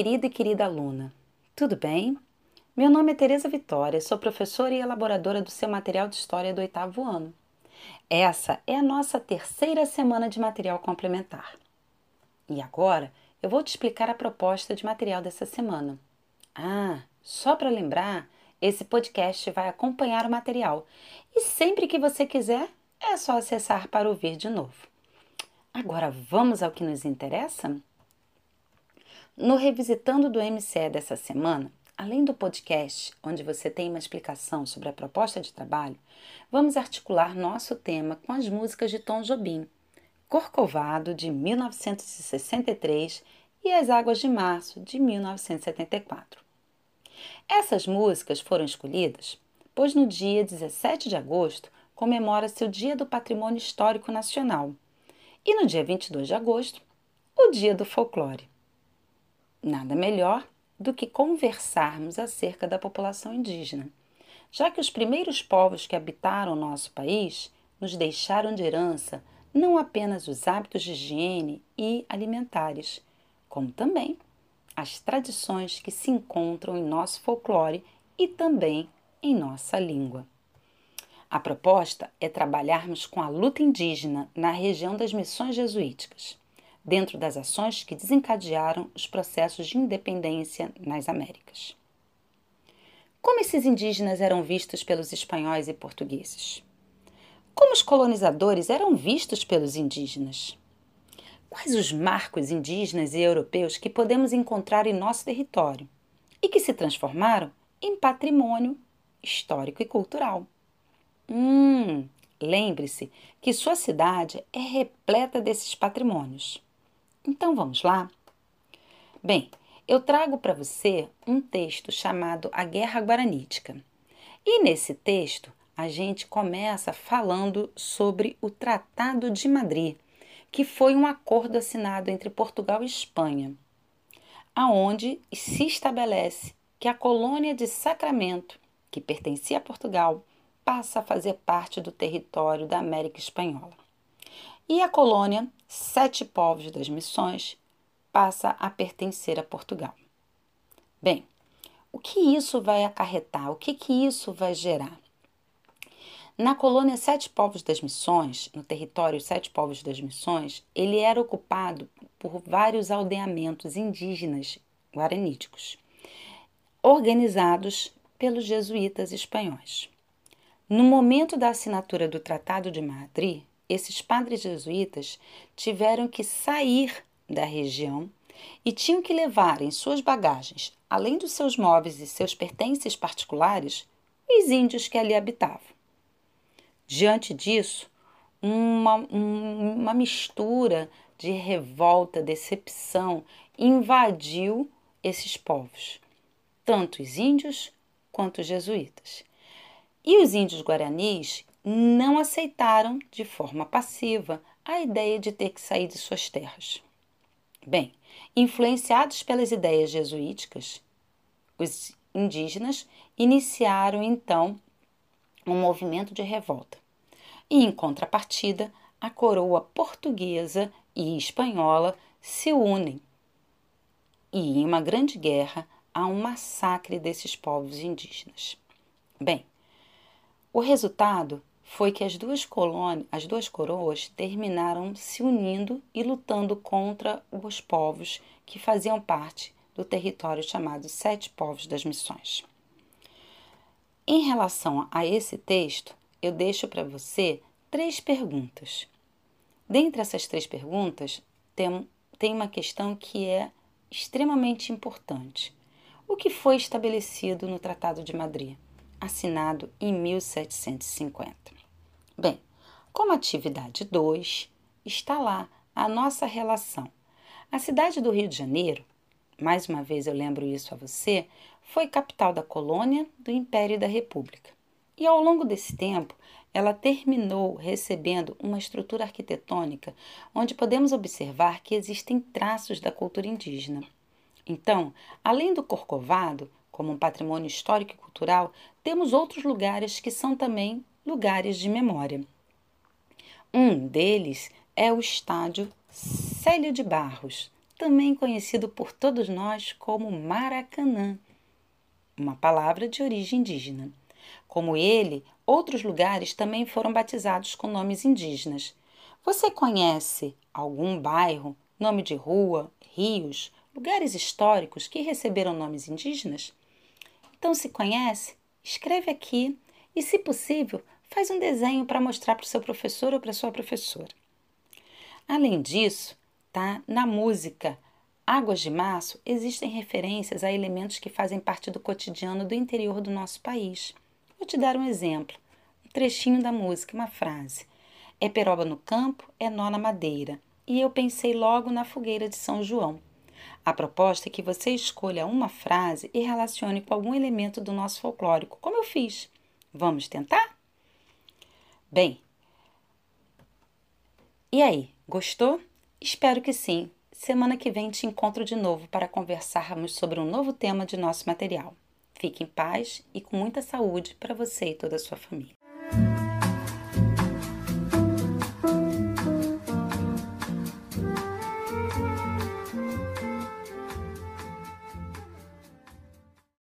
querida e querida aluna. Tudo bem? Meu nome é Tereza Vitória, sou professora e elaboradora do seu material de história do oitavo ano. Essa é a nossa terceira semana de material complementar. E agora eu vou te explicar a proposta de material dessa semana. Ah, só para lembrar, esse podcast vai acompanhar o material e sempre que você quiser é só acessar para ouvir de novo. Agora vamos ao que nos interessa? No Revisitando do MCE dessa semana, além do podcast, onde você tem uma explicação sobre a proposta de trabalho, vamos articular nosso tema com as músicas de Tom Jobim, Corcovado, de 1963 e As Águas de Março, de 1974. Essas músicas foram escolhidas pois no dia 17 de agosto comemora-se o Dia do Patrimônio Histórico Nacional e no dia 22 de agosto, o Dia do Folclore. Nada melhor do que conversarmos acerca da população indígena, já que os primeiros povos que habitaram nosso país nos deixaram de herança não apenas os hábitos de higiene e alimentares, como também as tradições que se encontram em nosso folclore e também em nossa língua. A proposta é trabalharmos com a luta indígena na região das missões jesuíticas dentro das ações que desencadearam os processos de independência nas Américas. Como esses indígenas eram vistos pelos espanhóis e portugueses? Como os colonizadores eram vistos pelos indígenas? Quais os marcos indígenas e europeus que podemos encontrar em nosso território e que se transformaram em patrimônio histórico e cultural? Hum, lembre-se que sua cidade é repleta desses patrimônios. Então vamos lá? Bem, eu trago para você um texto chamado A Guerra Guaranítica. E nesse texto a gente começa falando sobre o Tratado de Madrid, que foi um acordo assinado entre Portugal e Espanha, aonde se estabelece que a colônia de Sacramento, que pertencia a Portugal, passa a fazer parte do território da América Espanhola. E a colônia Sete Povos das Missões passa a pertencer a Portugal. Bem, o que isso vai acarretar? O que, que isso vai gerar? Na colônia Sete Povos das Missões, no território Sete Povos das Missões, ele era ocupado por vários aldeamentos indígenas guaraníticos, organizados pelos jesuítas espanhóis. No momento da assinatura do Tratado de Madrid, esses padres jesuítas tiveram que sair da região e tinham que levar em suas bagagens, além dos seus móveis e seus pertences particulares, os índios que ali habitavam. Diante disso, uma, um, uma mistura de revolta, decepção invadiu esses povos, tanto os índios quanto os jesuítas. E os índios guaranis não aceitaram de forma passiva a ideia de ter que sair de suas terras. Bem, influenciados pelas ideias jesuíticas, os indígenas iniciaram então um movimento de revolta. E em contrapartida, a coroa portuguesa e espanhola se unem. E em uma grande guerra há um massacre desses povos indígenas. Bem, o resultado foi que as duas colônias, as duas coroas terminaram se unindo e lutando contra os povos que faziam parte do território chamado Sete Povos das Missões. Em relação a esse texto, eu deixo para você três perguntas. Dentre essas três perguntas, tem, tem uma questão que é extremamente importante. O que foi estabelecido no Tratado de Madrid, assinado em 1750? Bem, como atividade 2, está lá a nossa relação. A cidade do Rio de Janeiro, mais uma vez eu lembro isso a você, foi capital da colônia, do Império e da República. E ao longo desse tempo, ela terminou recebendo uma estrutura arquitetônica onde podemos observar que existem traços da cultura indígena. Então, além do Corcovado, como um patrimônio histórico e cultural, temos outros lugares que são também lugares de memória. Um deles é o estádio Célio de Barros, também conhecido por todos nós como Maracanã, uma palavra de origem indígena. Como ele, outros lugares também foram batizados com nomes indígenas. Você conhece algum bairro, nome de rua, rios, lugares históricos que receberam nomes indígenas? Então, se conhece, escreve aqui e, se possível, faz um desenho para mostrar para o seu professor ou para sua professora. Além disso, tá na música Águas de Março existem referências a elementos que fazem parte do cotidiano do interior do nosso país. Vou te dar um exemplo, um trechinho da música, uma frase. É peroba no campo, é nó na madeira. E eu pensei logo na fogueira de São João. A proposta é que você escolha uma frase e relacione com algum elemento do nosso folclórico, como eu fiz. Vamos tentar? Bem, e aí, gostou? Espero que sim. Semana que vem te encontro de novo para conversarmos sobre um novo tema de nosso material. Fique em paz e com muita saúde para você e toda a sua família.